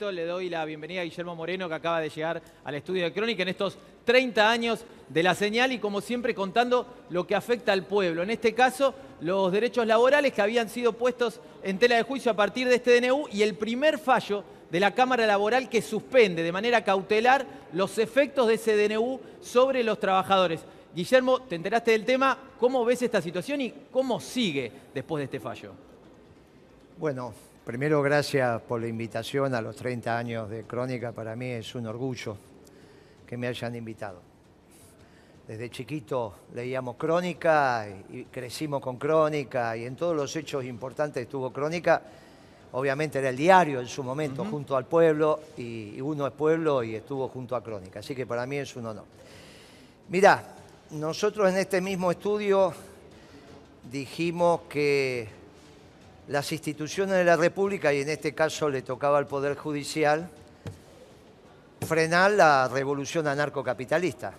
Le doy la bienvenida a Guillermo Moreno que acaba de llegar al estudio de Crónica en estos 30 años de la señal y como siempre contando lo que afecta al pueblo. En este caso, los derechos laborales que habían sido puestos en tela de juicio a partir de este DNU y el primer fallo de la Cámara Laboral que suspende de manera cautelar los efectos de ese DNU sobre los trabajadores. Guillermo, te enteraste del tema, ¿cómo ves esta situación y cómo sigue después de este fallo? Bueno, Primero, gracias por la invitación a los 30 años de Crónica. Para mí es un orgullo que me hayan invitado. Desde chiquito leíamos Crónica y crecimos con Crónica y en todos los hechos importantes estuvo Crónica. Obviamente era el diario en su momento, junto al pueblo, y uno es pueblo y estuvo junto a Crónica. Así que para mí es un honor. Mirá, nosotros en este mismo estudio dijimos que las instituciones de la República, y en este caso le tocaba al Poder Judicial, frenar la revolución anarcocapitalista,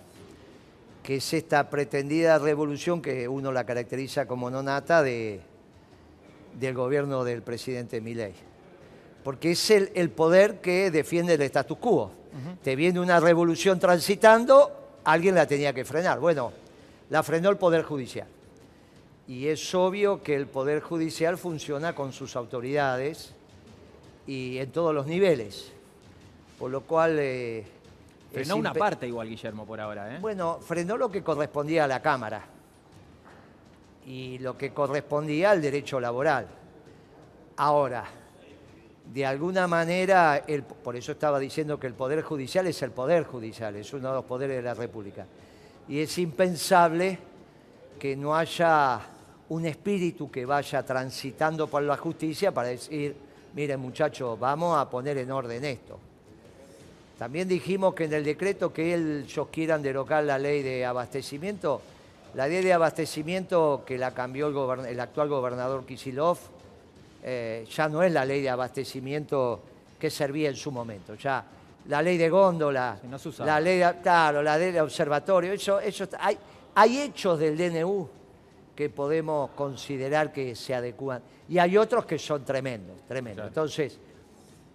que es esta pretendida revolución que uno la caracteriza como no nata de, del gobierno del presidente Milei. Porque es el, poder que defiende el status quo. Te viene una revolución transitando, alguien la tenía que frenar. Bueno, la frenó el Poder Judicial y es obvio que el Poder Judicial funciona con sus autoridades y en todos los niveles. Por lo cual... Eh, frenó una parte igual, Guillermo, por ahora. ¿eh? Bueno, frenó lo que correspondía a la Cámara y lo que correspondía al derecho laboral. Ahora, de alguna manera, por eso estaba diciendo que el Poder Judicial es el Poder Judicial, es uno de los poderes de la República. Y es impensable que no haya un espíritu que vaya transitando por la justicia para decir, miren muchachos, vamos a poner en orden esto. También dijimos que en el decreto que ellos quieran derogar la ley de abastecimiento, la ley de abastecimiento que la cambió el, actual gobernador Kisilov, eh, ya no es la ley de abastecimiento que servía en su momento. Ya la ley de góndola, la ley de, claro, la ley de observatorio, eso, eso, hay, hay hechos del DNU que podemos considerar que se adecúan. Y hay otros que son tremendos, tremendos. Entonces,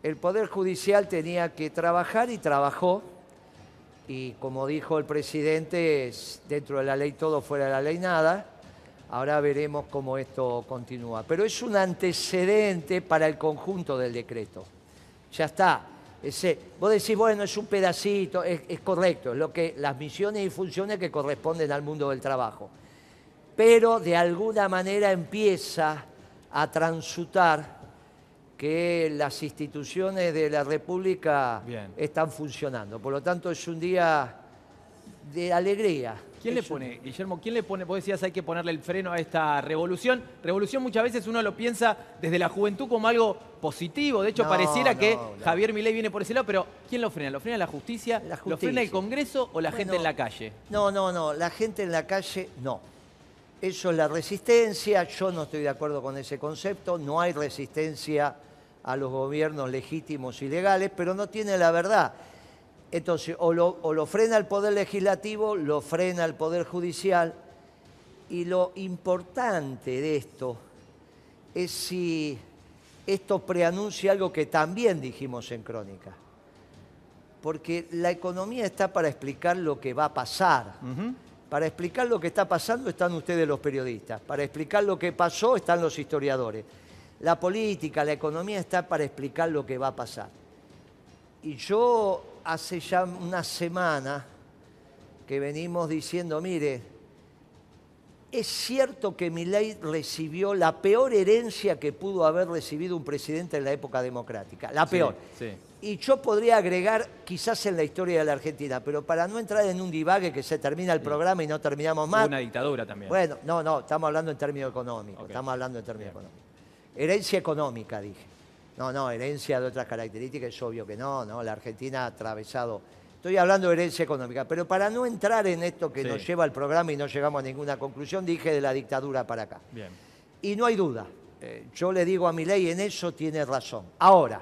el Poder Judicial tenía que trabajar y trabajó. Y como dijo el presidente, dentro de la ley todo, fuera de la ley nada. Ahora veremos cómo esto continúa. Pero es un antecedente para el conjunto del decreto. Ya está. Ese, vos decís, bueno, es un pedacito, es, es correcto, es lo que, las misiones y funciones que corresponden al mundo del trabajo pero de alguna manera empieza a transutar que las instituciones de la República están funcionando. Por lo tanto, es un día de alegría. ¿Quién le pone, Guillermo, quién le pone, vos decías hay que ponerle el freno a esta revolución? Revolución muchas veces uno lo piensa desde la juventud como algo positivo, de hecho pareciera que Javier Milei viene por ese lado, pero ¿quién lo frena? ¿Lo frena la justicia? ¿Lo frena el Congreso o la gente en la calle? No, no, no, la gente en la calle no. Eso es la resistencia, yo no estoy de acuerdo con ese concepto, no hay resistencia a los gobiernos legítimos y legales, pero no tiene la verdad. Entonces, o lo, frena el Poder Legislativo, lo frena el Poder Judicial, y lo importante de esto es si esto preanuncia algo que también dijimos en Crónica. Porque la economía está para explicar lo que va a pasar. Para explicar lo que está pasando están ustedes los periodistas. Para explicar lo que pasó están los historiadores. La política, la economía está para explicar lo que va a pasar. Y yo hace ya una semana que venimos diciendo, mire, es cierto que ley recibió la peor herencia que pudo haber recibido un presidente en la época democrática, la peor. Y yo podría agregar quizás en la historia de la Argentina, pero para no entrar en un divague que se termina el programa y no terminamos más. Una dictadura también. Bueno, no, no, estamos hablando en términos económicos, estamos hablando en términos económicos. Herencia económica, dije. No, no, herencia de otras características, es obvio que no, no, la Argentina ha atravesado Estoy hablando de herencia económica, pero para no entrar en esto que nos lleva al programa y no llegamos a ninguna conclusión, dije de la dictadura para acá. Bien. Y no hay duda, eh, yo le digo a mi ley, en eso tiene razón. Ahora,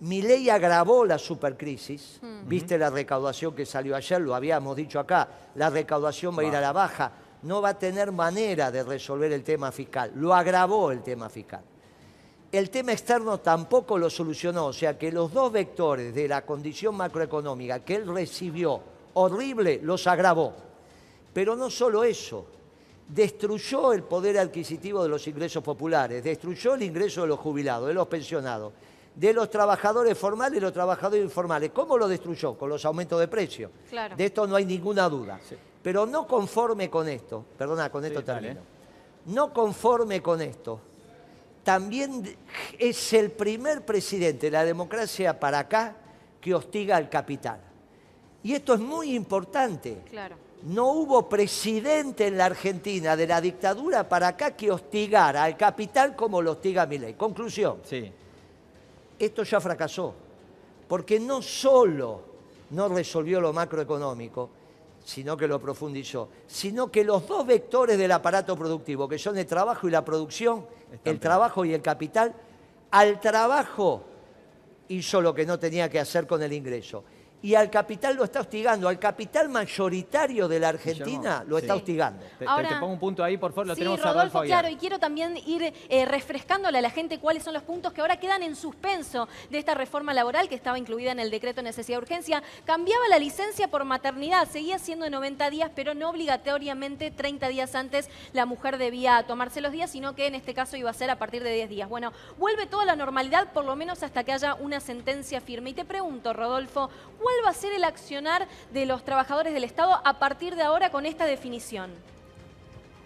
mi ley agravó la supercrisis, viste la recaudación que salió ayer, lo habíamos dicho acá, la recaudación va a ir a la baja, no va a tener manera de resolver el tema fiscal, lo agravó el tema fiscal. el tema externo tampoco lo solucionó, o sea que los dos vectores de la condición macroeconómica que él recibió horrible los agravó. Pero no solo eso, destruyó el poder adquisitivo de los ingresos populares, destruyó el ingreso de los jubilados, de los pensionados, de los trabajadores formales y los trabajadores informales. ¿Cómo lo destruyó? Con los aumentos de precios. De esto no hay ninguna duda. Pero no conforme con esto, perdona, con esto también. No conforme con esto, también es el primer presidente de la democracia para acá que hostiga al capital. Y esto es muy importante. Claro no hubo presidente en la Argentina de la dictadura para acá que hostigara al capital como lo hostiga ley. Conclusión. Sí. Esto ya fracasó, porque no solo no resolvió lo macroeconómico, sino que lo profundizó, sino que los dos vectores del aparato productivo, que son el trabajo y la producción, el trabajo y el capital, al trabajo hizo lo que no tenía que hacer con el ingreso y al capital lo está hostigando, al capital mayoritario de la Argentina lo está hostigando. Te, pongo un punto ahí, por favor, lo tenemos a Rodolfo claro, y quiero también ir eh, refrescándole a la gente cuáles son los puntos que ahora quedan en suspenso de esta reforma laboral que estaba incluida en el decreto de necesidad de urgencia. Cambiaba la licencia por maternidad, seguía siendo de 90 días, pero no obligatoriamente 30 días antes la mujer debía tomarse los días, sino que en este caso iba a ser a partir de 10 días. Bueno, vuelve toda la normalidad, por lo menos hasta que haya una sentencia firme. Y te pregunto, Rodolfo, ¿cuál va a ser el accionar de los trabajadores del Estado a partir de ahora con esta definición?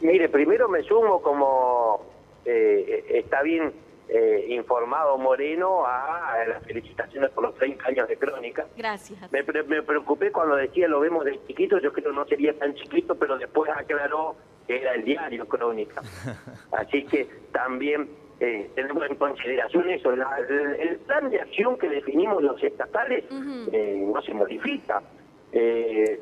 Mire, primero me sumo como eh, está bien eh, informado Moreno a, las felicitaciones por los 30 años de crónica. Gracias. Me, me, preocupé cuando decía lo vemos de chiquito, yo creo que no sería tan chiquito, pero después aclaró que era el diario crónica. Así que también eh, tenemos en consideración eso. el, plan de acción que definimos los estatales eh, no se modifica. Eh,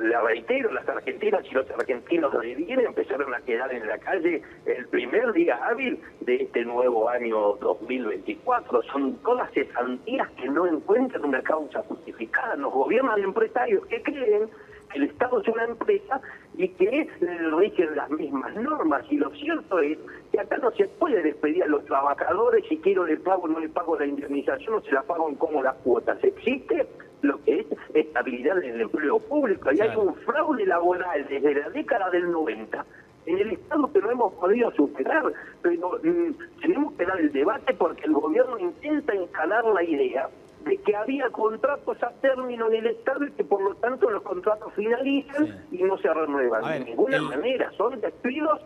le reitero, las argentinas y los argentinos de bien empezaron a quedar en la calle el primer día hábil de este nuevo año 2024. Son todas cesantías que no encuentran una causa justificada. Nos gobiernan empresarios que creen el Estado es una empresa y que rigen las mismas normas. Y lo cierto es que acá no se puede despedir a los trabajadores si quiero le pago o no le pago la indemnización o se la pago en como las cuotas. Existe lo que es estabilidad en el empleo público y hay un fraude laboral desde la década del 90 en el Estado que no hemos podido superar, pero mm, tenemos que dar el debate porque el gobierno intenta encalar la idea de que había contratos a término en el Estado y que por lo tanto los contratos finalizan y no se renuevan. de ninguna manera, son despidos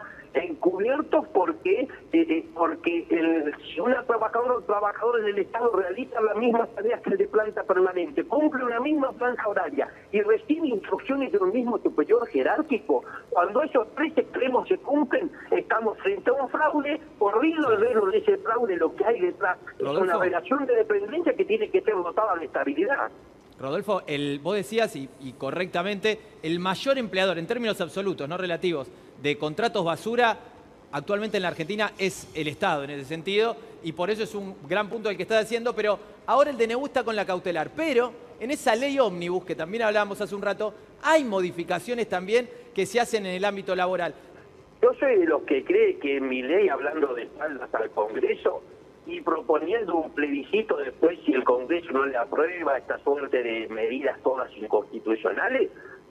encubiertos porque eh, eh, porque el, si una trabajadora o trabajador en el Estado realiza las mismas tareas que el de planta permanente, cumple una misma franja horaria y recibe instrucciones de un mismo superior jerárquico, cuando esos tres extremos se cumplen, estamos frente a un fraude, corrido el velo de ese fraude, lo que hay detrás es una relación de dependencia que tiene que ser dotada de estabilidad. Rodolfo, el, vos decías, y, correctamente, el mayor empleador en términos absolutos, no relativos, de contratos basura actualmente en la Argentina es el Estado en ese sentido, y por eso es un gran punto el que está haciendo, pero ahora el DNU está con la cautelar. Pero en esa ley ómnibus, que también hablábamos hace un rato, hay modificaciones también que se hacen en el ámbito laboral. Yo soy de los que cree que mi ley, hablando de espaldas al Congreso, y proponiendo un plebiscito después si el Congreso no le aprueba esta suerte de medidas todas inconstitucionales,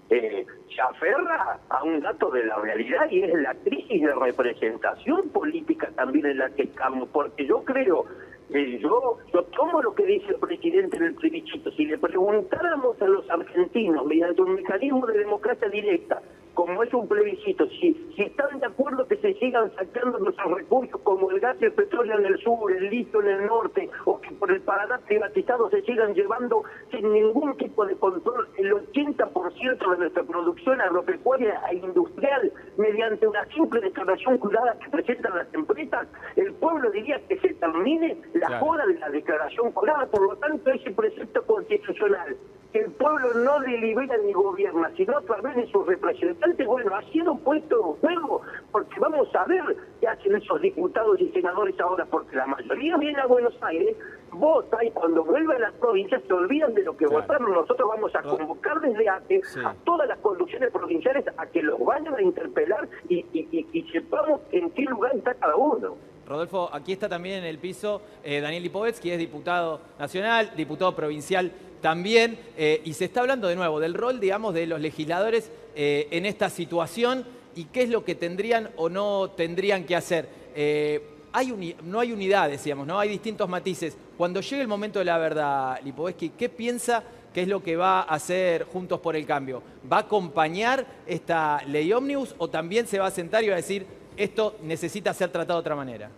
eh, se aferra a un dato de la realidad y es la crisis de representación política también en la que estamos, porque yo creo, eh, yo, yo tomo lo que dice el presidente en el plebiscito, si le preguntáramos a los argentinos mediante un mecanismo de democracia directa, como es un plebiscito, si, si están de acuerdo que se sigan sacando nuestros recursos como el gas y el petróleo en el sur, el litio en el norte, o que por el Paraná privatizado se sigan llevando sin ningún tipo de control el 80% de nuestra producción agropecuaria e industrial mediante una simple declaración curada que presentan las empresas, el pueblo diría que se termine la joda de la declaración curada. Por lo tanto, ese precepto constitucional que el pueblo no delibera ni gobierna, sino a través de sus representantes, bueno, ha sido puesto en juego, porque vamos a ver qué hacen esos diputados y senadores ahora, porque la mayoría viene a Buenos Aires, vota y cuando vuelve a las provincias se olvidan de lo que votaron. Nosotros vamos a convocar desde hace a todas las conducciones provinciales a que los vayan a interpelar y, y, y sepamos en qué lugar está cada uno. Rodolfo, aquí está también en el piso eh, Daniel Lipovetsky, que es diputado nacional, diputado provincial también, eh, y se está hablando de nuevo del rol, digamos, de los legisladores eh, en esta situación y qué es lo que tendrían o no tendrían que hacer. no hay unidades, digamos, ¿no? Hay distintos matices. Cuando llegue el momento de la verdad, Lipovetsky, ¿qué piensa ¿Qué es lo que va a hacer Juntos por el Cambio? ¿Va a acompañar esta ley ómnibus o también se va a sentar y va a decir esto necesita ser tratado de otra manera?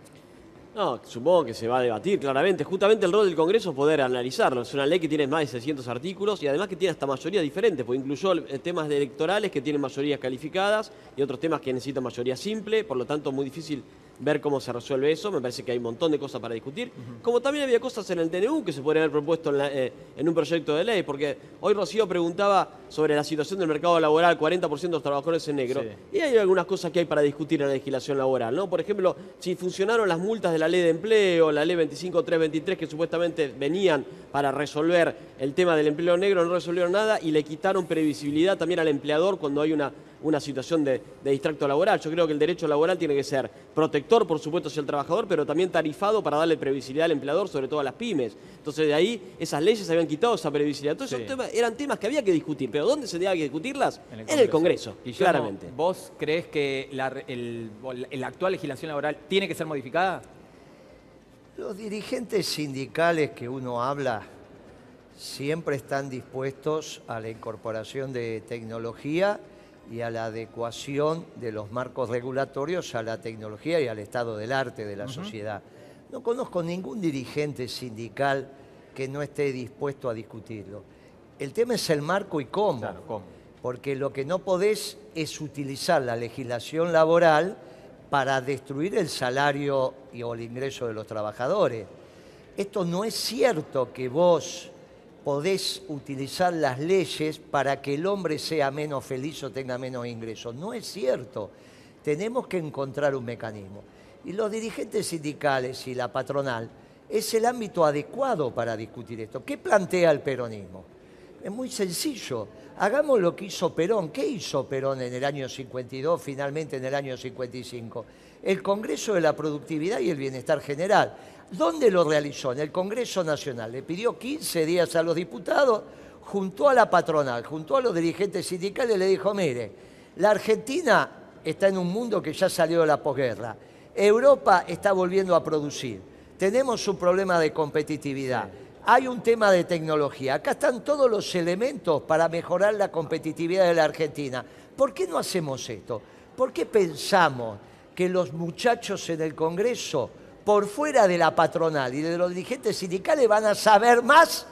No, supongo que se va a debatir claramente. Justamente el rol del Congreso es poder analizarlo. Es una ley que tiene más de 600 artículos y además que tiene hasta mayoría diferente, porque incluyó temas electorales que tienen mayorías calificadas y otros temas que necesitan mayoría simple, por lo tanto muy difícil ver cómo se resuelve eso. Me parece que hay un montón de cosas para discutir. Como también había cosas en el DNU que se podrían haber propuesto eh, en, un proyecto de ley, porque hoy Rocío preguntaba sobre la situación del mercado laboral, 40% de los trabajadores en negro, y hay algunas cosas que hay para discutir en la legislación laboral. ¿no? Por ejemplo, si funcionaron las multas de la ley de empleo, la ley 25323, que supuestamente venían para resolver el tema del empleo negro, no resolvieron nada y le quitaron previsibilidad también al empleador cuando hay una una situación de, distracto laboral. Yo creo que el derecho laboral tiene que ser protector, por supuesto, hacia el trabajador, pero también tarifado para darle previsibilidad al empleador, sobre todo a las pymes. Entonces, de ahí esas leyes habían quitado esa previsibilidad. Entonces, eran temas que había que discutir, pero ¿dónde se tenía que discutirlas? En el Congreso, claramente. ¿Vos crees que la, la actual legislación laboral tiene que ser modificada? Los dirigentes sindicales que uno habla siempre están dispuestos a la incorporación de tecnología y a la adecuación de los marcos regulatorios a la tecnología y al estado del arte de la sociedad. No conozco ningún dirigente sindical que no esté dispuesto a discutirlo. El tema es el marco y cómo. Porque lo que no podés es utilizar la legislación laboral para destruir el salario y o el ingreso de los trabajadores. Esto no es cierto que vos podés utilizar las leyes para que el hombre sea menos feliz o tenga menos ingresos. No es cierto. Tenemos que encontrar un mecanismo. Y los dirigentes sindicales y la patronal es el ámbito adecuado para discutir esto. ¿Qué plantea el peronismo? Es muy sencillo. Hagamos lo que hizo Perón. ¿Qué hizo Perón en el año 52, finalmente en el año 55? El Congreso de la Productividad y el Bienestar General. ¿Dónde lo realizó? En el Congreso Nacional. Le pidió 15 días a los diputados, juntó a la patronal, juntó a los dirigentes sindicales le dijo, mire, la Argentina está en un mundo que ya salió de la posguerra. Europa está volviendo a producir. Tenemos un problema de competitividad. Hay un tema de tecnología. Acá están todos los elementos para mejorar la competitividad de la Argentina. ¿Por qué no hacemos esto? ¿Por qué pensamos que los muchachos en el Congreso por fuera de la patronal y de los dirigentes sindicales van a saber más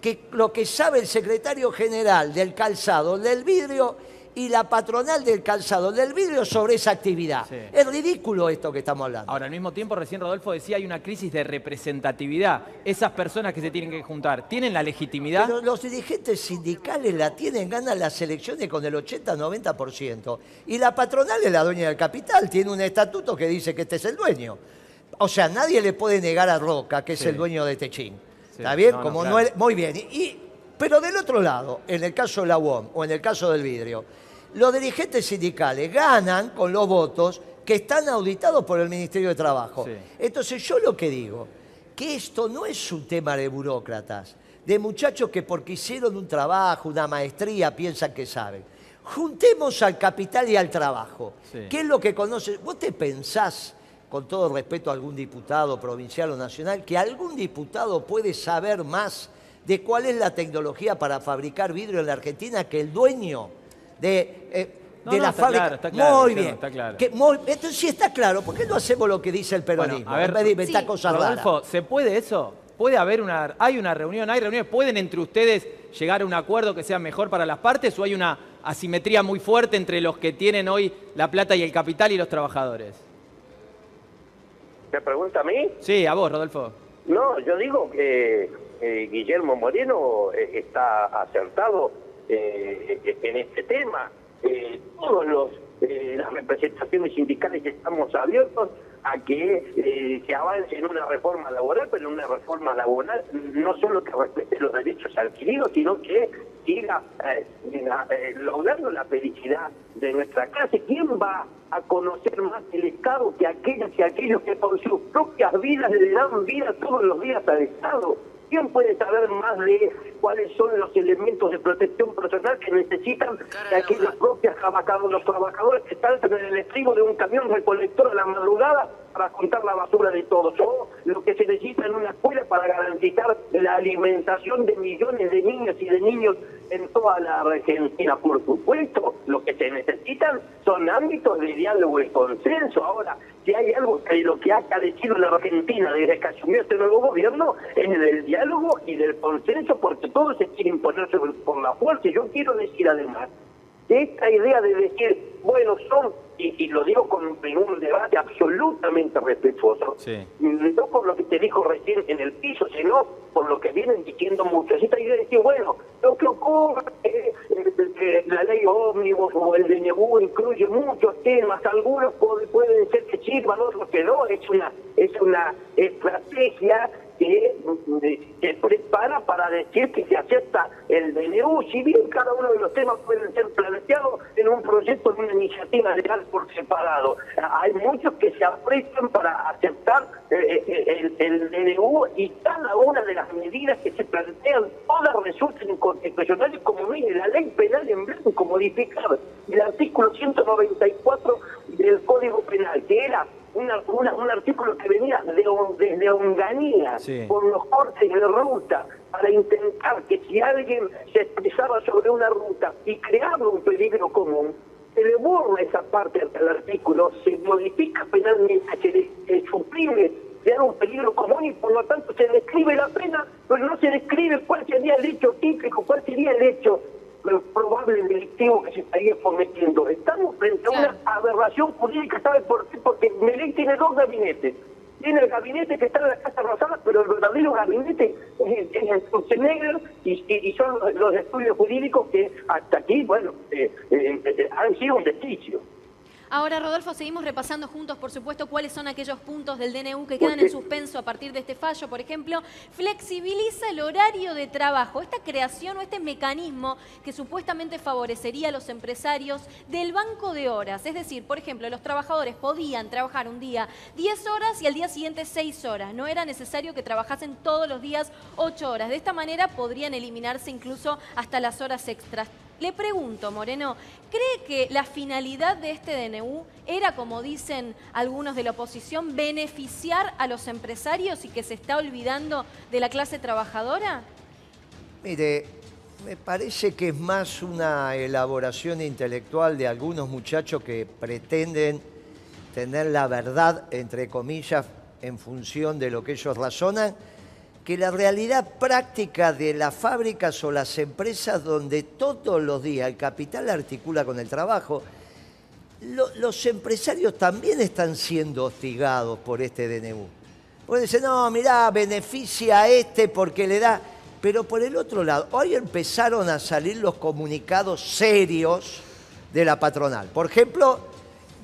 que lo que sabe el secretario general del calzado del vidrio y la patronal del calzado del vidrio sobre esa actividad. Es ridículo esto que estamos hablando. Ahora, al mismo tiempo, recién Rodolfo decía, hay una crisis de representatividad. Esas personas que se tienen que juntar, ¿tienen la legitimidad? Pero los dirigentes sindicales la tienen, ganan las elecciones con el 80-90%. Y la patronal es la dueña del capital, tiene un estatuto que dice que este es el dueño. O sea, nadie le puede negar a Roca, que es el dueño de Techín. ¿Está bien? Como no, muy bien. Y, pero del otro lado, en el caso de la UOM o en el caso del vidrio, los dirigentes sindicales ganan con los votos que están auditados por el Ministerio de Trabajo. Entonces yo lo que digo, que esto no es un tema de burócratas, de muchachos que porque hicieron un trabajo, una maestría, piensan que saben. Juntemos al capital y al trabajo. ¿Qué es lo que conoces? ¿Vos te pensás con todo respeto a algún diputado provincial o nacional, que algún diputado puede saber más de cuál es la tecnología para fabricar vidrio en la Argentina que el dueño de, eh, la fábrica. muy bien. Está claro. entonces, si está claro, ¿por qué no hacemos lo que dice el peronismo? a ver, en de cosas Rodolfo, ¿se puede eso? ¿Puede haber una, hay una reunión, hay reuniones, pueden entre ustedes llegar a un acuerdo que sea mejor para las partes o hay una asimetría muy fuerte entre los que tienen hoy la plata y el capital y los trabajadores? ¿Me pregunta a mí? Sí, a vos, Rodolfo. No, yo digo que eh, Guillermo Moreno eh, está acertado eh, en este tema. todos los las representaciones sindicales estamos abiertos a que se avance en una reforma laboral, pero una reforma laboral no solo que respete los derechos adquiridos, sino que siga eh, eh, logrando la felicidad de nuestra clase. ¿Quién va a conocer más el Estado que aquellos y aquellos que por sus propias vidas le dan vida todos los días al Estado? ¿Quién puede saber más de cuáles son los elementos de protección personal que necesitan de aquellos propios trabajadores, los trabajadores que saltan en el estribo de un camión recolector a la madrugada para contar la basura de todos? O lo que se necesita en una escuela para garantizar la alimentación de millones de niños y de niños en toda la Argentina. Por supuesto, lo que se necesitan son ámbitos de diálogo y consenso. Ahora, si hay algo que lo que ha carecido la Argentina desde que asumió este nuevo gobierno es del diálogo y del consenso porque todo se quiere imponer por la fuerza. Yo quiero decir además que esta idea de decir, bueno, son, y, lo digo con un debate absolutamente respetuoso, no por lo que te dijo recién en el piso, sino por lo que vienen diciendo muchos. Idea de decir, bueno, lo que ocurre es que la ley ómnibus o el DNU incluye muchos temas, algunos pueden ser que sirvan, otros que no, es una, es una estrategia que, prepara para decir que se acepta el DNU, si bien cada uno de los temas pueden ser planteados en un proyecto de una iniciativa legal por separado. Hay muchos que se apretan para aceptar eh, eh, el, DNU y cada una de las medidas que se plantean, todas resultan inconstitucionales, como mire, la ley penal en blanco modificar el artículo 194 del Código Penal, que era un artículo que venía de, desde Onganía por los cortes de ruta para intentar que si alguien se expresaba sobre una ruta y creaba un peligro común, se le borra esa parte del artículo, se modifica penalmente, se, suprime crear un peligro común y por lo tanto se describe la pena, pero no se describe cuál sería el hecho típico, cuál sería el hecho probable delictivo que se estaría cometiendo. Estamos frente a una aberración jurídica, ¿sabe por qué? Porque Melén tiene dos gabinetes. Tiene el gabinete que está en la Casa Rosada, pero el verdadero gabinete es, el Schwarzenegger y, y, son los, estudios jurídicos que hasta aquí, bueno, eh, eh, eh, han sido un desquicio. Ahora, Rodolfo, seguimos repasando juntos, por supuesto, cuáles son aquellos puntos del DNU que quedan en suspenso a partir de este fallo. Por ejemplo, flexibiliza el horario de trabajo. Esta creación o este mecanismo que supuestamente favorecería a los empresarios del banco de horas. Es decir, por ejemplo, los trabajadores podían trabajar un día 10 horas y al día siguiente 6 horas. No era necesario que trabajasen todos los días 8 horas. De esta manera podrían eliminarse incluso hasta las horas extras. Le pregunto, Moreno, ¿cree que la finalidad de este DNU era, como dicen algunos de la oposición, beneficiar a los empresarios y que se está olvidando de la clase trabajadora? Mire, me parece que es más una elaboración intelectual de algunos muchachos que pretenden tener la verdad, entre comillas, en función de lo que ellos razonan que la realidad práctica de las fábricas o las empresas donde todos los días el capital articula con el trabajo, los empresarios también están siendo hostigados por este DNU. Pueden decir, no, mirá, beneficia a este porque le da... Pero por el otro lado, hoy empezaron a salir los comunicados serios de la patronal. Por ejemplo,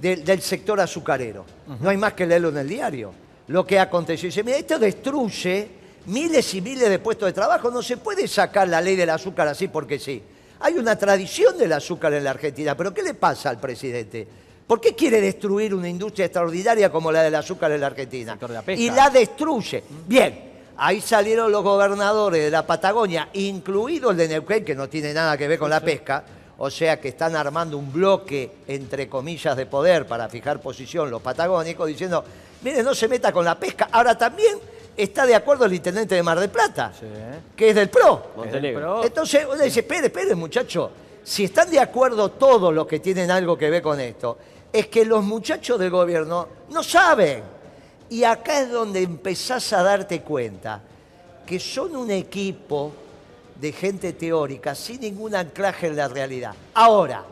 del, sector azucarero. No hay más que leerlo en el diario. Lo que ha acontecido. Dice, mira, esto destruye miles y miles de puestos de trabajo. No se puede sacar la ley del azúcar así porque sí. Hay una tradición del azúcar en la Argentina, pero ¿qué le pasa al presidente? ¿Por qué quiere destruir una industria extraordinaria como la del azúcar en la Argentina? y la destruye. Bien, ahí salieron los gobernadores de la Patagonia, incluido el de Neuquén, que no tiene nada que ver con la pesca, o sea que están armando un bloque, entre comillas, de poder para fijar posición los patagónicos, diciendo, mire, no se meta con la pesca. Ahora también está de acuerdo el intendente de Mar del Plata, que es del PRO. Entonces uno dice, espere, espere muchacho, si están de acuerdo todos los que tienen algo que ver con esto, es que los muchachos del gobierno no saben. Y acá es donde empezás a darte cuenta que son un equipo de gente teórica sin ningún anclaje en la realidad. Ahora,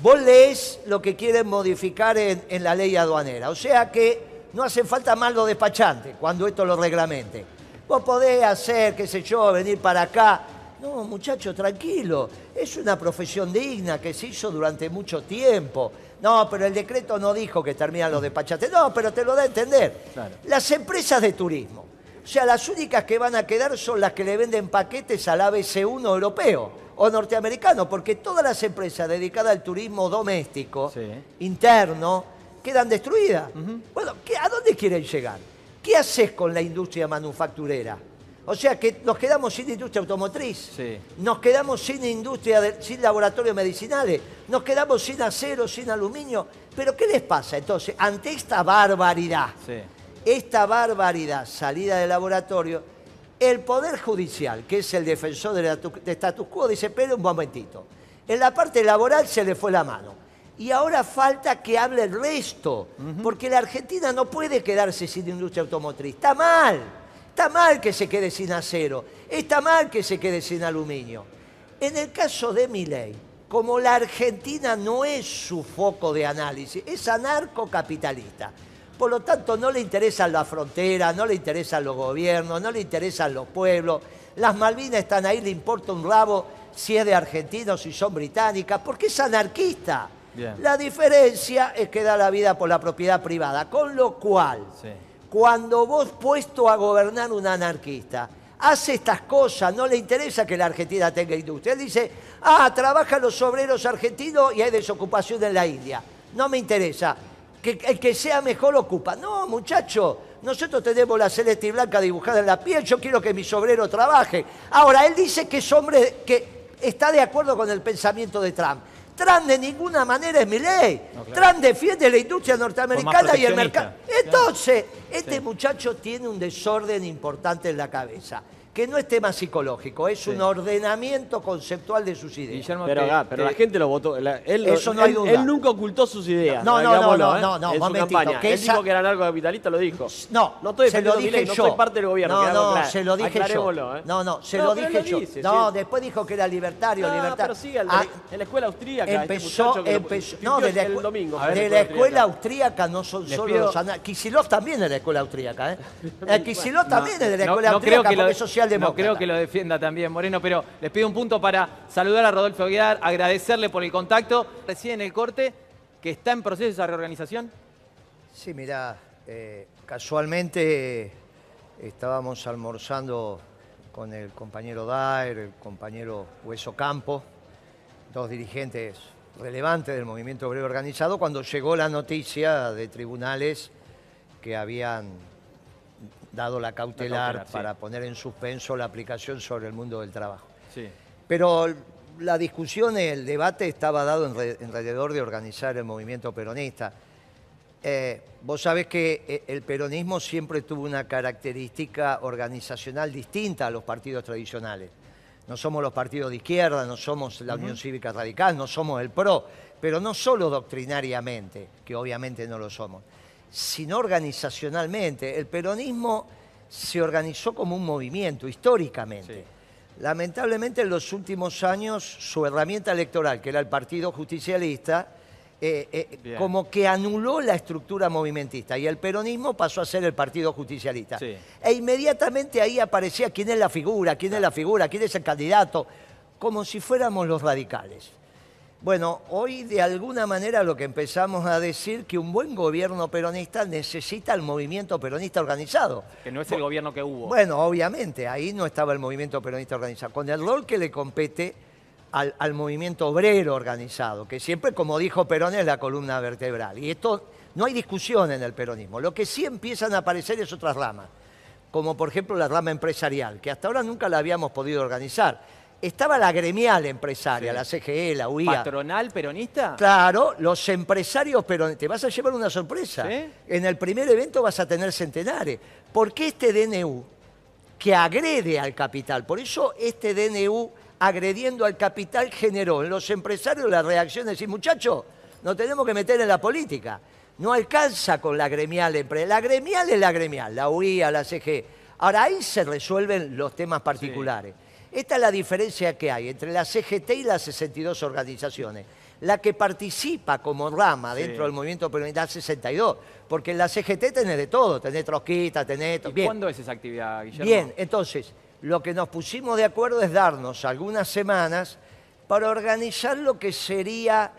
vos lees lo que quieren modificar en, en la ley aduanera, o sea que no hace falta más los despachantes cuando esto lo reglamente. Vos podés hacer, qué sé yo, venir para acá. No, muchacho, tranquilo. Es una profesión digna que se hizo durante mucho tiempo. No, pero el decreto no dijo que terminan los despachantes. No, pero te lo da a entender. Las empresas de turismo, O sea, las únicas que van a quedar son las que le venden paquetes al ABC1 europeo o norteamericano, porque todas las empresas dedicadas al turismo doméstico, Sí. interno, quedan destruidas. Bueno, ¿qué- ¿a dónde quieren llegar? ¿Qué haces con la industria manufacturera? O sea, que nos quedamos sin industria automotriz, Sí. nos quedamos sin industria, de- sin laboratorios medicinales, nos quedamos sin acero, sin aluminio. ¿Pero qué les pasa entonces ante esta barbaridad? Sí. esta barbaridad salida del laboratorio, el Poder Judicial, que es el defensor del de status quo, dice, pero un momentito, en la parte laboral se le fue la mano. Y ahora falta que hable el resto, porque la Argentina no puede quedarse sin industria automotriz. Está mal, está mal que se quede sin acero, está mal que se quede sin aluminio. En el caso de Milei, como la Argentina no es su foco de análisis, es anarcocapitalista. Por lo tanto, no le interesan las fronteras, no le interesan los gobiernos, no le interesan los pueblos. Las Malvinas están ahí, le importa un rabo si es de Argentina o si son británicas, porque es anarquista. Bien. La diferencia es que da la vida por la propiedad privada, con lo cual, Sí. cuando vos puesto a gobernar un anarquista, hace estas cosas, no le interesa que la Argentina tenga industria. Él dice, ah, trabajan los obreros argentinos y hay desocupación en la India. No me interesa. Que el que sea mejor ocupa. No, muchacho, nosotros tenemos la celeste y blanca dibujada en la piel, yo quiero que mis obreros trabajen. Ahora, él dice que es hombre que está de acuerdo con el pensamiento de Trump. Trump de ninguna manera es mi ley. No, claro. Trump defiende la industria norteamericana y el mercado. Entonces, este Sí. muchacho tiene un desorden importante en la cabeza, que no es tema psicológico, es un ordenamiento conceptual de sus ideas. Guillermo, Pero, te- ah, pero te- la gente lo votó. la- él, Eso no hay él- duda. él nunca ocultó sus ideas. No, no, digámoslo, no, ¿eh? no, no, En su momentito, campaña. que él esa- dijo que era narcocapitalista, lo dijo. No, no estoy se lo dije Milei, no yo. soy parte del gobierno. No, no, claro. se lo dije yo. ¿eh? No, no, se No, lo dije yo. dice, no, sí. después dijo que era libertario, libertario. pero sigue el de- Ah, en la escuela austríaca. este Empezó, empezó, no, de la, el domingo. De en la la escuela austríaca no son solo los ana- Kicillof también la escuela austríaca, ¿eh? El Kicillof también es de la No- escuela no creo austríaca que lo porque de- es socialdemócrata. No creo que lo defienda también Moreno, pero les pido un punto para saludar a Rodolfo Aguiar, agradecerle por el contacto. Recién el corte, que está en proceso esa reorganización. Sí, mira, casualmente estábamos almorzando con el compañero Daer, el compañero Hueso Campo, dos dirigentes relevantes del movimiento obrero organizado, cuando llegó la noticia de tribunales que habían dado la cautelar, cautelar, sí. para poner en suspenso la aplicación sobre el mundo del trabajo. Sí. Pero la discusión, el debate estaba dado alrededor de organizar el movimiento peronista. Eh, vos sabés que eh, el peronismo siempre tuvo una característica organizacional distinta a los partidos tradicionales. No somos los partidos de izquierda, no somos la Unión Cívica Radical, no somos el PRO, pero no solo doctrinariamente, que obviamente no lo somos, sino organizacionalmente. El peronismo se organizó como un movimiento históricamente. Sí. Lamentablemente en los últimos años su herramienta electoral, que era el Partido Justicialista, eh, eh, como que anuló la estructura movimentista y el peronismo pasó a ser el Partido Justicialista. Sí. E inmediatamente ahí aparecía quién es la figura, quién es la figura, quién es el candidato, como si fuéramos los radicales. Bueno, hoy de alguna manera lo que empezamos a decir que un buen gobierno peronista necesita el movimiento peronista organizado. Que no es el gobierno que hubo. Bueno, obviamente, ahí no estaba el movimiento peronista organizado, con el rol que le compete al, al movimiento obrero organizado, que siempre, como dijo Perón, es la columna vertebral. Y esto no hay discusión en el peronismo. Lo que sí empiezan a aparecer es otras ramas, como por ejemplo la rama empresarial, que hasta ahora nunca la habíamos podido organizar. Estaba la gremial empresaria, Sí. la CGE, la UIA. ¿Patronal peronista? Claro, los empresarios, pero te vas a llevar una sorpresa. ¿Sí? En el primer evento vas a tener centenares. Porque este DNU, que agrede al capital, por eso este DNU agrediendo al capital generó en los empresarios la reacción de decir, muchachos, nos tenemos que meter en la política. No alcanza con la gremial empresa. La gremial es la gremial, la UIA, la CG. Ahora ahí se resuelven los temas particulares. Esta es la diferencia que hay entre la CGT y las 62 organizaciones. La que participa como rama dentro Sí. del movimiento peronista es 62, porque en la CGT tenés de todo, tenés trotskistas, tenés... ¿Y Bien. cuándo es esa actividad, Guillermo? Bien, entonces, lo que nos pusimos de acuerdo es darnos algunas semanas para organizar lo que sería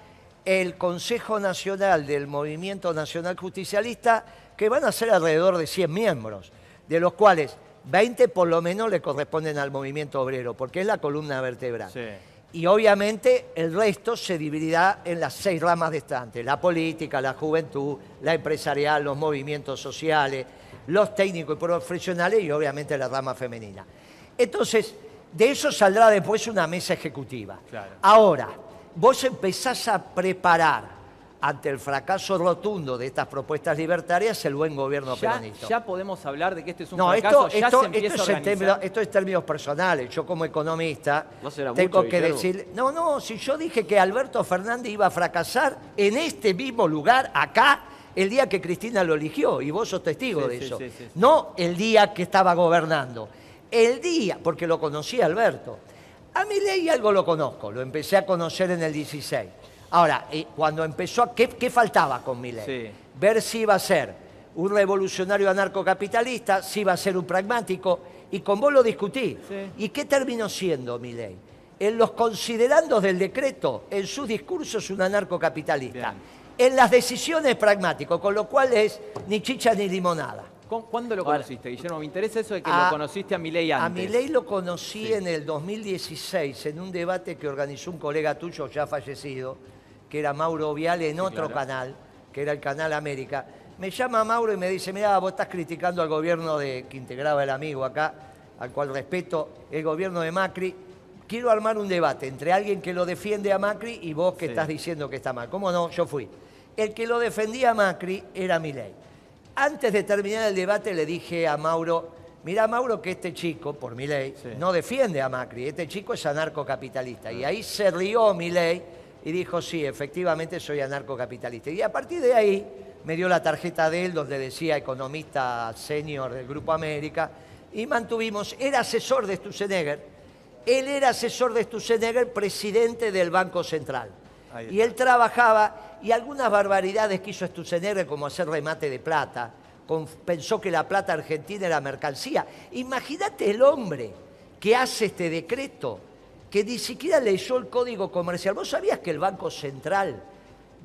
el Consejo Nacional del Movimiento Nacional Justicialista, que van a ser alrededor de 100 miembros, de los cuales 20 por lo menos le corresponden al movimiento obrero, porque es la columna vertebral. Sí. Y obviamente el resto se dividirá en las seis ramas restantes, la política, la juventud, la empresarial, los movimientos sociales, los técnicos y profesionales y obviamente la rama femenina. Entonces, de eso saldrá después una mesa ejecutiva. Claro. Ahora, vos empezás a preparar ante el fracaso rotundo de estas propuestas libertarias el buen gobierno Ya, peronista. ya podemos hablar de que este es un No, fracaso, esto, ya esto- se empieza esto a es en organizar. términos, esto es términos personales. Yo como economista No será tengo mucho, que Guillermo. decir... No, no, si yo dije que Alberto Fernández iba a fracasar en este mismo lugar, acá, el día que Cristina lo eligió, y vos sos testigo Sí, de sí, eso. sí, sí, sí. No el día que estaba gobernando. El día, porque lo conocí a Alberto. A mi ley algo lo conozco, lo empecé a conocer en el 16. Ahora, eh, cuando empezó, a, ¿qué, qué faltaba con mi ley? Sí. Ver si iba a ser un revolucionario anarcocapitalista, si iba a ser un pragmático, y con vos lo discutí. Sí. ¿Y qué terminó siendo mi ley? En los considerandos del decreto, en sus discursos, un anarcocapitalista. Bien. En las decisiones pragmático, con lo cual es ni chicha ni limonada. ¿Cu- ¿Cuándo lo Ahora- conociste, Guillermo? Me interesa eso de que A- lo conociste a Milei antes. A Milei lo conocí Sí. en el 2016 en un debate que organizó un colega tuyo ya fallecido, que era Mauro Viale en otro claro. canal, que era el Canal América. Me llama Mauro y me dice, mira, vos estás criticando al gobierno de que integraba el amigo acá, al cual respeto, el gobierno de Macri. Quiero armar un debate entre alguien que lo defiende a Macri y vos que Sí. estás diciendo que está mal. ¿Cómo no? Yo fui. El que lo defendía a Macri era Milei. Antes de terminar el debate le dije a Mauro, mira Mauro que este chico, por mi ley, Sí. no defiende a Macri, este chico es anarcocapitalista. Y ahí se rió mi ley y dijo, sí, efectivamente soy anarcocapitalista. Y a partir de ahí me dio la tarjeta de él donde decía economista senior del Grupo América y mantuvimos, era asesor de Sturzenegger, él era asesor de Sturzenegger, presidente del Banco Central. Y él trabajaba y algunas barbaridades que hizo Sturzenegger, como hacer remate de plata, con- pensó que la plata argentina era mercancía. Imagínate el hombre que hace este decreto, que ni siquiera leyó el código comercial. ¿Vos sabías que el Banco Central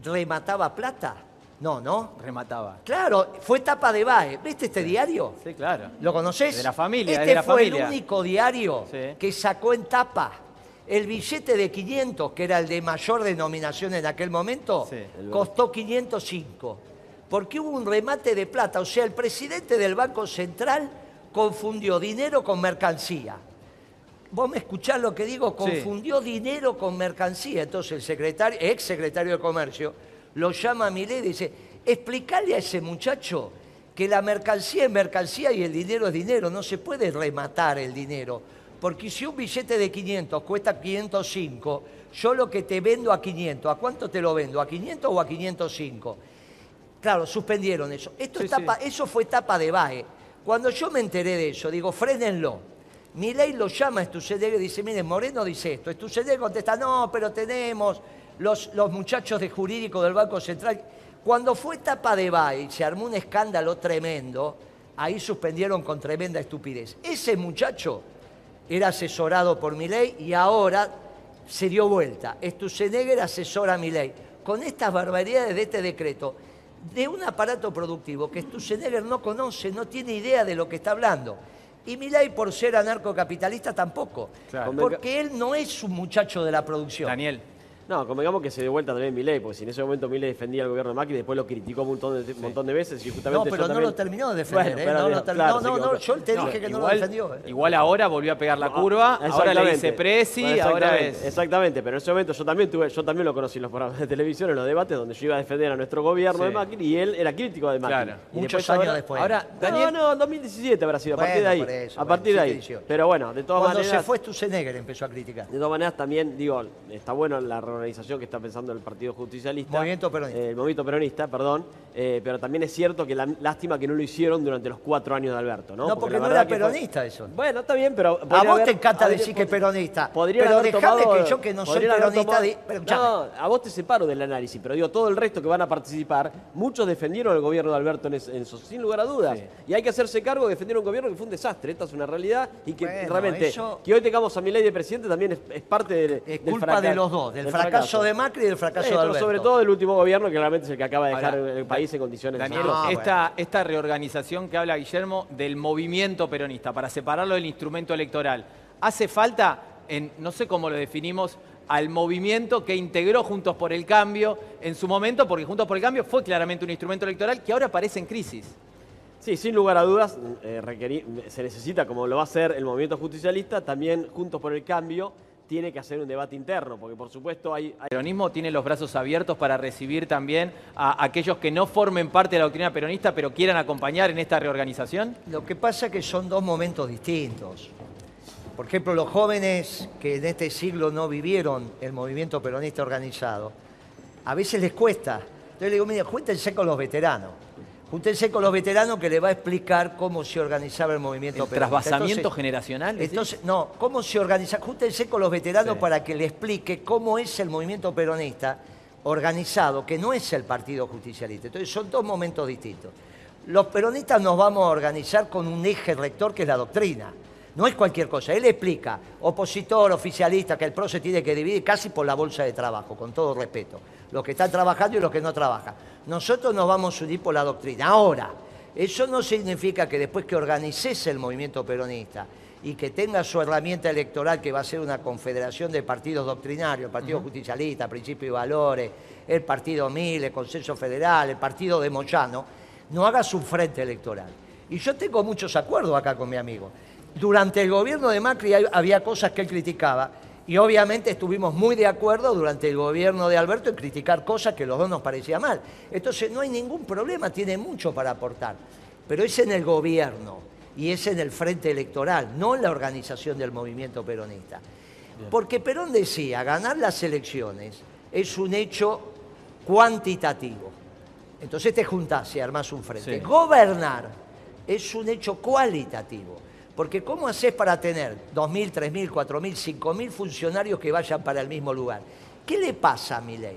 remataba plata? No, ¿no? Remataba. Claro, fue tapa de BAE. ¿Viste este diario? Sí, claro. ¿Lo conoces? De la familia, es Este de la fue familia. el único diario Sí. que sacó en tapa el billete de 500, que era el de mayor denominación en aquel momento, Sí. costó 505. Porque hubo un remate de plata. O sea, el presidente del Banco Central confundió dinero con mercancía. Vos me escuchás lo que digo, confundió dinero con mercancía. Entonces el secretario, ex secretario de Comercio lo llama a Milei y dice, explicarle a ese muchacho que la mercancía es mercancía y el dinero es dinero, no se puede rematar el dinero. Porque si un billete de 500 cuesta 505, yo lo que te vendo a 500, ¿a cuánto te lo vendo? ¿A 500 o a 505? Claro, suspendieron eso. Esto Sí, es tapa- Eso fue tapa de BAE. Cuando yo me enteré de eso, digo, frénenlo. Milei lo llama a Sturzenegger y dice, miren, Moreno dice esto. Sturzenegger contesta, no, pero tenemos los, los muchachos de jurídico del Banco Central. Cuando fue tapa de y se armó un escándalo tremendo, ahí suspendieron con tremenda estupidez. Ese muchacho era asesorado por Milei y ahora se dio vuelta. Sturzenegger asesora a Milei. Con estas barbaridades de este decreto, de un aparato productivo que Sturzenegger no conoce, no tiene idea de lo que está hablando. Y Milei, por ser anarcocapitalista, tampoco. Claro. Porque él no es un muchacho de la producción. Daniel. No, convengamos que se dio vuelta también Milei, porque si en ese momento Milei defendía al gobierno de Macri, después lo criticó un montón de, montón de veces y justamente No, yo pero no también- lo terminó de defender. Bueno, ¿eh? No, lo claro, no, no, no, yo te No, dije que no lo igual, defendió. ¿eh? igual ahora volvió a pegar la curva, ahora Exactamente. dice Presi, Bueno, ahora exactamente, es... Exactamente, pero en ese momento yo también tuve, yo también lo conocí en los programas de televisión, en los debates, donde yo iba a defender a nuestro gobierno Sí. de Macri y él era crítico de Macri. Claro. Y Muchos después años ahora- después. Ahora, No, Daniel, no, 2017 habrá sido, a partir Bueno, de ahí. a partir de ahí. 17, 18. Pero bueno, de todas Cuando maneras. se fue Sturzenegger empezó a criticar. De todas maneras, también, digo, está bueno la reorganización que está pensando el Partido Justicialista. Movimiento Peronista. Eh, el Movimiento Peronista, perdón. eh, pero también es cierto que la, lástima que no lo hicieron durante los cuatro años de Alberto, ¿no? No, porque, no era fue- peronista eso. Bueno, está bien, pero... A podría vos haber- te encanta haber- decir que es peronista. Podrían pero dejame tomado- que yo que no soy peronista... tomado- pero no, a vos te separo del análisis, pero digo, todo el resto que van a participar, muchos defendieron el gobierno de Alberto en, es- en eso, sin lugar a dudas. Sí. Y hay que hacerse cargo de defender un gobierno que fue un desastre. Esta es una realidad y que Bueno, realmente eso- que hoy tengamos a mi ley de presidente también es, es parte del, Es del culpa fracaso- de los dos, del fracaso de Macri y del fracaso Sí, de pero Alberto. sobre todo del último gobierno que realmente es el que acaba de dejar Ahora, el país en condiciones de Daniel, hacerlo. No, esta, esta reorganización que habla Guillermo del movimiento peronista, para separarlo del instrumento electoral, ¿hace falta, en, no sé cómo lo definimos, al movimiento que integró Juntos por el Cambio en su momento, porque Juntos por el Cambio fue claramente un instrumento electoral que ahora parece en crisis? Sí, sin lugar a dudas, eh, se necesita, como lo va a hacer el movimiento justicialista, también Juntos por el Cambio tiene que hacer un debate interno, porque por supuesto hay, hay- El peronismo tiene los brazos abiertos para recibir también a aquellos que no formen parte de la doctrina peronista, pero quieran acompañar en esta reorganización. Lo que pasa es que son dos momentos distintos. Por ejemplo, los jóvenes que en este siglo no vivieron el movimiento peronista organizado, a veces les cuesta. Entonces le digo, mire, júntense con los veteranos. Júntense con los veteranos que les va a explicar cómo se organizaba el movimiento El peronista. trasvasamiento Entonces- generacional. Entonces, no, ¿cómo se organiza? Júntense con los veteranos Sí. para que le explique cómo es el movimiento peronista organizado, que no es el Partido Justicialista. Entonces, son dos momentos distintos. Los peronistas nos vamos a organizar con un eje rector que es la doctrina. No es cualquier cosa. Él explica, opositor, oficialista, que el PRO se tiene que dividir casi por la bolsa de trabajo, con todo respeto. Los que están trabajando y los que no trabajan. Nosotros nos vamos a unir por la doctrina. Ahora, eso no significa que después que organices el movimiento peronista y que tenga su herramienta electoral, que va a ser una confederación de partidos doctrinarios, el Partido Justicialista, Principio y Valores, el Partido Mil, el Consenso Federal, el Partido de Moyano, no hagas un frente electoral. Y yo tengo muchos acuerdos acá con mi amigo. Durante el gobierno de Macri había cosas que él criticaba y obviamente estuvimos muy de acuerdo durante el gobierno de Alberto en criticar cosas que los dos nos parecía mal. Entonces no hay ningún problema, tiene mucho para aportar. Pero es en el gobierno y es en el frente electoral, no en la organización del movimiento peronista. Porque Perón decía, ganar las elecciones es un hecho cuantitativo. Entonces te juntás y armás un frente. Sí. Gobernar es un hecho cualitativo. Porque ¿cómo haces para tener 2.000, 3.000, 4.000, 5.000 funcionarios que vayan para el mismo lugar? ¿Qué le pasa a Milei?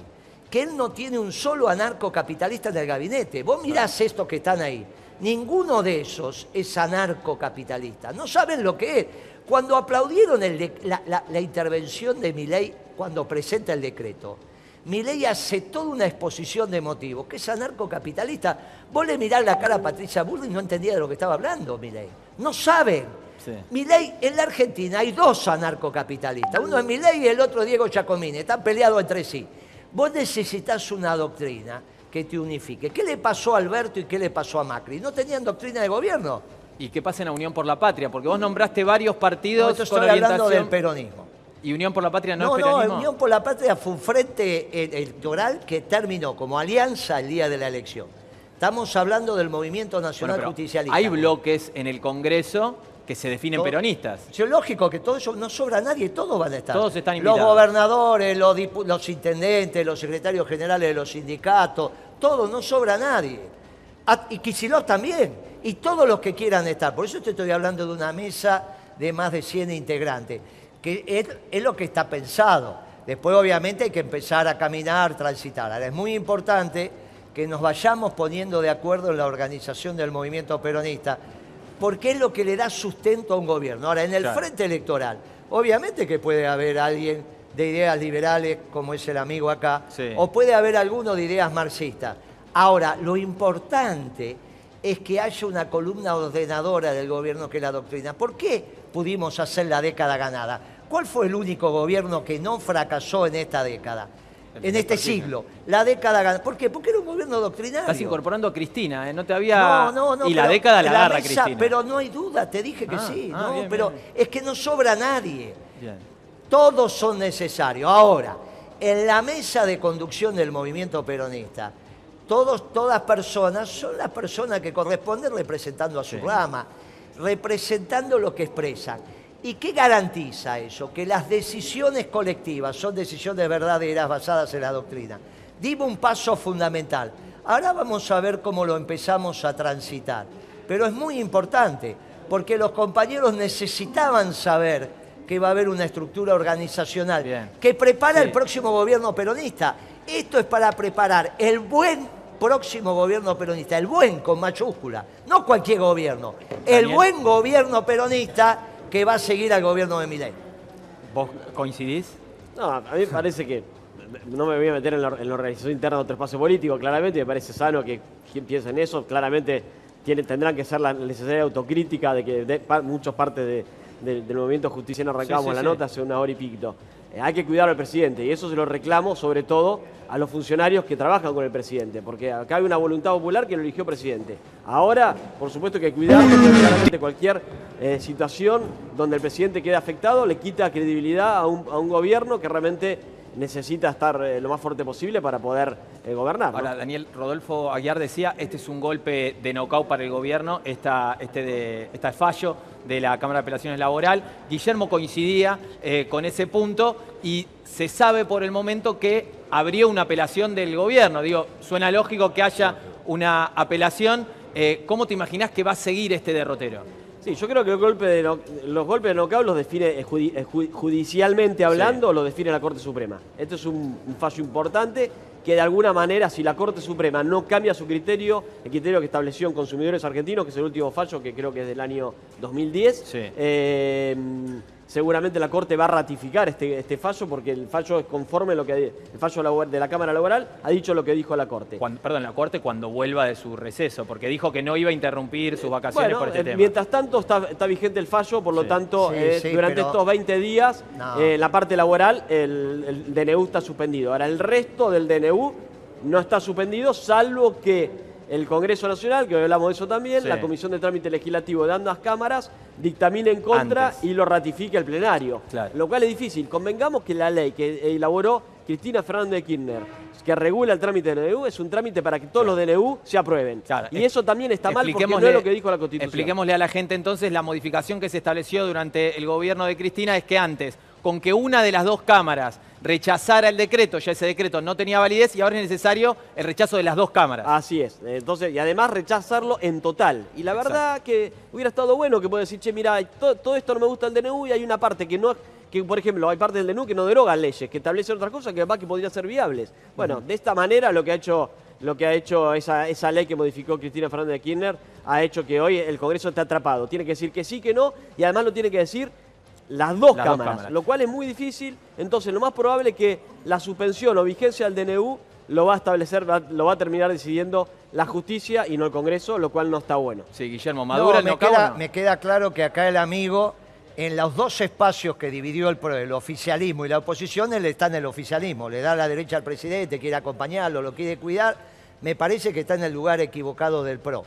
Que él no tiene un solo anarcocapitalista en el gabinete. Vos mirás estos que están ahí. Ninguno de esos es anarcocapitalista. No saben lo que es. Cuando aplaudieron el de- la, la- la intervención de Milei cuando presenta el decreto, Milei hace toda una exposición de motivos, que es anarcocapitalista. Vos le mirás la cara a Patricia Burri y no entendía de lo que estaba hablando Milei. No saben. Sí. Milei, en la Argentina hay dos anarcocapitalistas. Uno es Milei y el otro Diego Giacomini. Están peleados entre sí. Vos necesitas una doctrina que te unifique. ¿Qué le pasó a Alberto y qué le pasó a Macri? ¿No tenían doctrina de gobierno? ¿Y qué pasa en la Unión por la Patria? Porque vos nombraste varios No, partidos esto con estoy hablando del orientación... peronismo. ¿Y Unión por la Patria no, No, es no, peronismo? Unión por la Patria fue un frente electoral que terminó como alianza el día de la elección. Estamos hablando del Movimiento Bueno, Nacional pero Justicialista. hay bloques en el Congreso que se definen Todo- peronistas. Sí, lógico que todo eso no sobra nadie, todos van a estar. Todos están Los invitados. gobernadores, los, dipu- los intendentes, los secretarios generales de los sindicatos, todo, no sobra nadie. Ah, y Kicillof también, y todos los que quieran estar. Por eso te estoy hablando de una mesa de más de 100 integrantes, que es, es lo que está pensado. Después, obviamente, hay que empezar a caminar, transitar. Ahora, es muy importante que nos vayamos poniendo de acuerdo en la organización del movimiento peronista, porque es lo que le da sustento a un gobierno. Ahora, en el Claro. frente electoral, obviamente que puede haber alguien de ideas liberales, como es el amigo acá, Sí. o puede haber alguno de ideas marxistas. Ahora, lo importante es que haya una columna ordenadora del gobierno que la doctrina. ¿Por qué pudimos hacer la década ganada? ¿Cuál fue el único gobierno que no fracasó en esta década? En este siglo, la década ganada. ¿Por qué? Porque era un gobierno doctrinario. Estás incorporando a Cristina, ¿eh? No te había... No, no, no. Y la década la, agarra mesa, Cristina. Pero no hay duda, te dije que Ah, sí. ah, no, bien, pero bien. es que no sobra nadie. Bien. Todos son necesarios. Ahora, en la mesa de conducción del movimiento peronista, todos, todas personas son las personas que corresponden representando a su Sí. rama, representando lo que expresan. ¿Y qué garantiza eso? Que las decisiones colectivas son decisiones verdaderas basadas en la doctrina. Dimos un paso fundamental. Ahora vamos a ver cómo lo empezamos a transitar. Pero es muy importante, porque los compañeros necesitaban saber que va a haber una estructura organizacional Bien. que prepara Sí. el próximo gobierno peronista. Esto es para preparar el buen próximo gobierno peronista, el buen con mayúscula, no cualquier gobierno, el buen gobierno peronista que va a seguir al gobierno de Milei. ¿Vos coincidís? No, a mí me parece que no me voy a meter en la, en la organización interna de otro espacio político, claramente, me parece sano que quien piensa en eso, claramente tiene, tendrán que ser la necesaria autocrítica de que de, pa- muchos partes de- de- del movimiento Justicia no arrancamos Sí, sí, la sí. nota hace una hora y piquito. Eh, hay que cuidar al presidente y eso se lo reclamo sobre todo a los funcionarios que trabajan con el presidente, porque acá hay una voluntad popular que lo eligió presidente. Ahora, por supuesto que hay que cuidar, porque cualquier eh, situación donde el presidente quede afectado le quita credibilidad a un gobierno que realmente necesita estar eh, lo más fuerte posible para poder eh, gobernar. Ahora, Daniel Rodolfo Aguiar decía, este es un golpe de knockout para el gobierno, esta, este, este fallo de la Cámara de Apelaciones Laboral. Guillermo coincidía eh, con ese punto y se sabe por el momento que habría una apelación del gobierno. Digo, suena lógico que haya una apelación. ¿Cómo te imaginás que va a seguir este derrotero? Sí, yo creo que el golpe de no- los golpes de knockout los define eh, judi- ju- judicialmente hablando, lo define la Corte Suprema. Esto es un, un fallo importante que de alguna manera, si la Corte Suprema no cambia su criterio, el criterio que estableció en Consumidores Argentinos, que es el último fallo, que creo que es del año 2010, Sí. eh, seguramente la Corte va a ratificar este, este fallo porque el fallo es conforme a lo que el fallo de la Cámara Laboral ha dicho lo que dijo la Corte. Cuando- perdón, la Corte cuando vuelva de su receso, porque dijo que no iba a interrumpir sus vacaciones Bueno, por este eh, tema. mientras tanto está, está vigente el fallo, por lo Sí. tanto, Sí, eh, sí, durante pero- estos 20 días, No. eh, la parte laboral, el, el DNU está suspendido. Ahora, el resto del DNU no está suspendido, salvo que el Congreso Nacional, que hoy hablamos de eso también, Sí. la Comisión de Trámite Legislativo de ambas cámaras, dictamine en contra Antes. y lo ratifique el plenario. Claro. Lo cual es difícil. Convengamos que la ley que elaboró Cristina Fernández de Kirchner, que regula el trámite del DNU, es un trámite para que todos los DNU se aprueben. Claro, y es- eso también está mal porque no es lo que dijo la Constitución. Expliquémosle a la gente entonces la modificación que se estableció durante el gobierno de Cristina es que antes, con que una de las dos cámaras rechazara el decreto, ya ese decreto no tenía validez y ahora es necesario el rechazo de las dos cámaras. Así es. Entonces, y además rechazarlo en total. Y la verdad que hubiera estado bueno que pueda decir, che, mira, to- todo, esto no me gusta el DNU y hay una parte que no, que por ejemplo, hay parte del DNU que no deroga leyes, que establecen otras cosas que además que podrían ser viables. Bueno, de esta manera lo que ha hecho, lo que ha hecho esa, esa ley que modificó Cristina Fernández de Kirchner ha hecho que hoy el Congreso esté atrapado. Tiene que decir que sí, que no, y además lo tiene que decir las dos, Las dos cámaras, lo cual es muy difícil. Entonces, lo más probable es que la suspensión o vigencia del DNU lo va a establecer, lo va a terminar decidiendo la justicia y no el Congreso, lo cual no está bueno. Sí, Guillermo, No, ¿madura el me, knockout queda, no? me queda claro que acá el amigo, en los dos espacios que dividió el PRO, el oficialismo y la oposición, él está en el oficialismo. Le da la derecha al presidente, quiere acompañarlo, lo quiere cuidar. Me parece que está en el lugar equivocado del PRO.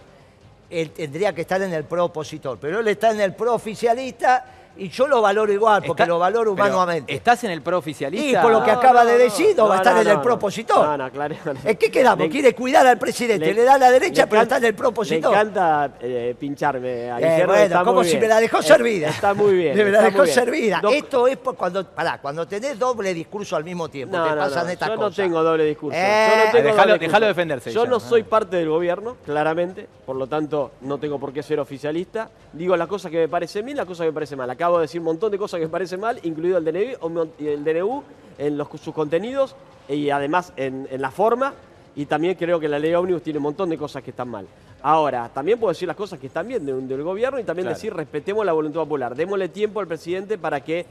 Él tendría que estar en el PRO opositor, pero él está en el PRO oficialista y yo lo valoro igual, porque Está- lo valoro pero, humanamente. ¿Estás en el pro oficialista? Y por lo que No, acaba no, de no. decir, no, va a estar no, en el no, pro no. No, no, claro. ¿En qué quedamos? Le- Quiere cuidar al presidente, le, da la derecha, le pero está en el pro opositor. Le encanta eh, pincharme a Eh, Guillermo, bueno, como muy si bien. me la dejó Eh, servida. Está muy bien. Me la está dejó bien. servida. No- Esto es por cuando, pará, cuando tenés doble discurso al mismo tiempo, te pasan estas yo cosas. no tengo doble discurso. Eh, yo no tengo Dejalo- doble dejalo discurso. defenderse, Yo no Guillermo, soy parte del gobierno, claramente, por lo tanto no tengo por qué ser oficialista. Digo las cosas que me parecen bien, las cosas que me parecen mal. Acabo de decir un montón de cosas que me parecen mal, incluido el DNU, el en los, sus contenidos y además en, en la forma. Y también creo que la ley ómnibus tiene un montón de cosas que están mal. Ahora, también puedo decir las cosas que están bien del gobierno y también Claro. decir respetemos la voluntad popular. Démosle tiempo al presidente para que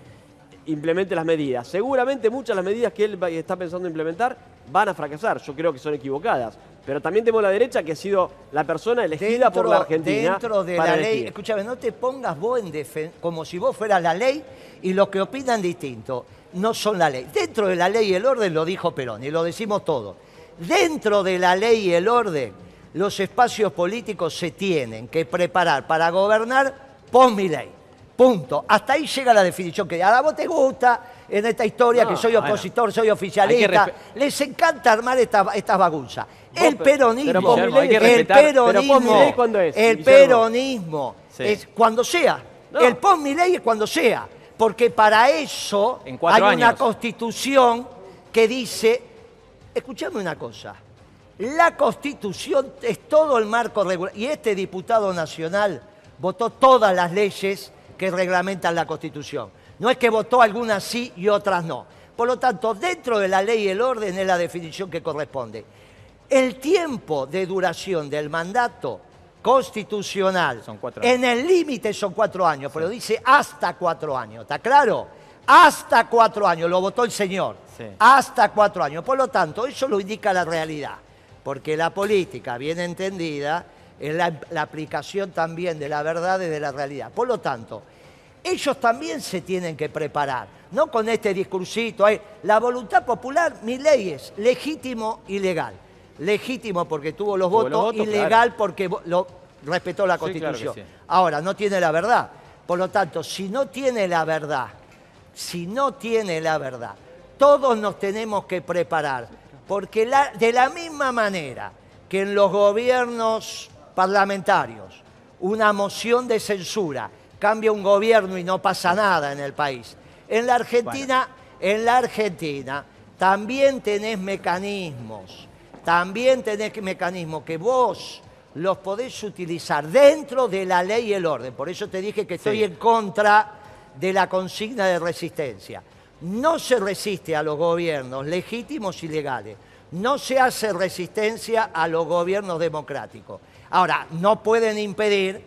implemente las medidas. Seguramente muchas de las medidas que él está pensando implementar van a fracasar. Yo creo que son equivocadas. Pero también tenemos la derecha que ha sido la persona elegida por la Argentina. dentro de para la ley, escúchame, no te pongas vos en defen- como si vos fueras la ley y los que opinan distinto no son la ley. Dentro de la ley y el orden lo dijo Perón y lo decimos todos. Dentro de la ley y el orden, los espacios políticos se tienen que preparar para gobernar pon mi ley. Punto. Hasta ahí llega la definición que a vos te gusta en esta historia No, que soy bueno. opositor, soy oficialista. Les encanta armar esta- estas bagunzas. El pero- peronismo, el peronismo, el peronismo es cuando sea. El pon mi ley es cuando sea. Porque para eso hay una constitución que dice, escuchame una cosa, la constitución es todo el marco regular. Y este diputado nacional votó todas las leyes que reglamentan la constitución. No es que votó algunas sí y otras no. Por lo tanto, dentro de la ley y el orden es la definición que corresponde. El tiempo de duración del mandato constitucional Son cuatro en el límite son cuatro años, pero dice hasta cuatro años, ¿está claro? Hasta cuatro años, lo votó el señor. Sí. Hasta cuatro años. Por lo tanto, eso lo indica la realidad. Porque la política, bien entendida, es la, la aplicación también de la verdad y de la realidad. Por lo tanto, ellos también se tienen que preparar. No con este discursito. La voluntad popular, mi ley es legítimo y legal. Legítimo porque tuvo los Tuvo votos, los votos, y legal porque lo respetó la Sí, claro que Constitución. sí. Ahora, no tiene la verdad. Por lo tanto, si no tiene la verdad, si no tiene la verdad, todos nos tenemos que preparar. Porque la- de la misma manera que en los gobiernos parlamentarios una moción de censura cambia un gobierno y no pasa nada en el país, en la Argentina, en la Argentina también tenés mecanismos, también tenés mecanismos que vos los podés utilizar dentro de la ley y el orden. Por eso te dije que estoy Sí. en contra de la consigna de resistencia. No se resiste a los gobiernos legítimos y legales. No se hace resistencia a los gobiernos democráticos. Ahora, no pueden impedir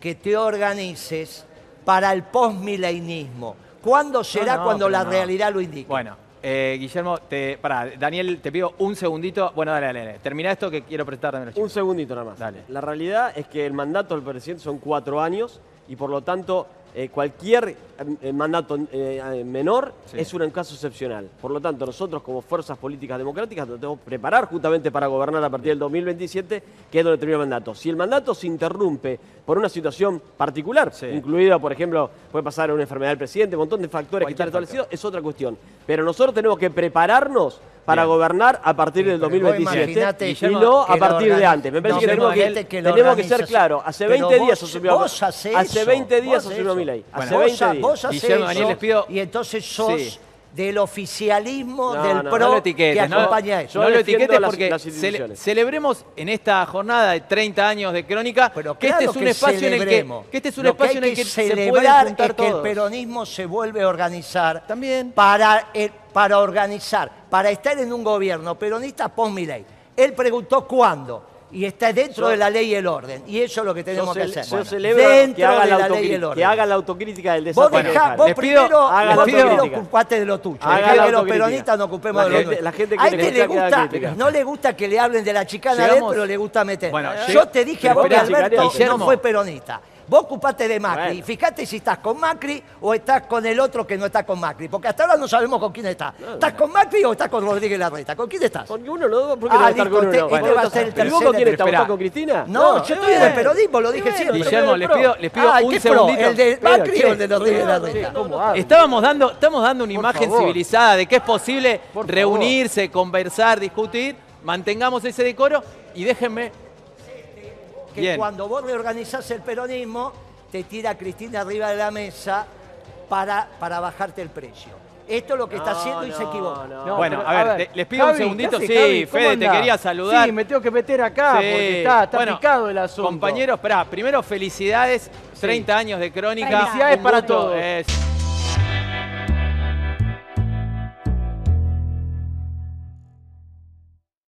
que te organices para el postmileninismo. ¿Cuándo será no, cuando la no. realidad lo indique? Bueno, eh, Guillermo, te, pará, Daniel, te pido un segundito. Bueno, dale, dale, dale. Termina esto que quiero prestar también a los Un segundito nada más. Dale. La realidad es que el mandato del presidente son cuatro años y por lo tanto eh, cualquier eh, mandato eh, eh, menor Sí. es un caso excepcional. Por lo tanto, nosotros como fuerzas políticas democráticas nos tenemos que preparar justamente para gobernar a partir del 2027, que es donde termina el mandato. Si el mandato se interrumpe por una situación particular, Sí. incluida, por ejemplo, puede pasar una enfermedad del presidente, un montón de factores que están establecidos, es otra cuestión. Pero nosotros tenemos que prepararnos para Bien. gobernar a partir Sí, del pero vos 2027 imaginate, y no a partir de antes. Me parece No, que tenemos que, que tenemos que ser claros. Hace Pero 20 vos- días asumió vos Hace eso, 20 días vos asumió mi ley. Hace Bueno, 20 vos, días. vos eso, les pido- y entonces sos Sí. Del oficialismo No, del no, PRO No lo que acompaña eso. Yo no lo etiquetes las- porque las cele- instituciones. celebremos en esta jornada de 30 años de crónica Pero que este claro es un que espacio en el que, que este es un Lo que espacio hay en el que se pueden celebrar es que el peronismo se vuelve a organizar También. para, el- para organizar, para estar en un gobierno peronista post mi ley. Él preguntó cuándo y está dentro de la ley y el orden. Y eso es lo que tenemos que hacer. yo celebro dentro que haga, de la ley y el orden. que haga la autocrítica del Vos, desastre. dejá- vos Les pido- primero, haga vos primero ocupate de lo tuyo. Haga que los peronistas nos ocupemos La de lo gente- la gente este que le haga gusta, crítica. no le gusta que le hablen de la chicana de él, pero le gusta meter. Bueno, Yo te dije a vos que Alberto no fue peronista. Vos ocupate de Macri. Bueno. Fíjate si estás con Macri o estás con el otro que no está con Macri. Porque hasta ahora no sabemos con quién está. ¿Estás con Macri o estás con Rodríguez Larreta? ¿Con quién estás? Con uno, no, ¿por qué Ah, no estar con uno? este- va a ser el ¿Y vos con tercer- quién estás? ¿Vos Espera. estás con Cristina? No, yo estoy en el peronismo, lo dije siempre. Guillermo, les pido, les pido Ay, un segundito. ¿El de Macri o el de Rodríguez Larreta? Estábamos dando, estamos dando una imagen civilizada de que es posible reunirse, conversar, discutir, mantengamos ese decoro y déjenme. Que Bien. cuando vos reorganizás el peronismo, te tira Cristina arriba de la mesa para, para bajarte el precio. Esto es lo que está haciendo y se equivoca. no. Bueno, pero, a ver, te- les pido un segundito. ¿qué Sí, hace, Javi? ¿Cómo Fede, te andás? quería saludar. Sí, me tengo que meter acá Sí. porque está, está Bueno, picado el asunto. Compañeros, esperá, primero felicidades, 30 años de crónica. Felicidades Un para gusto, todos. es-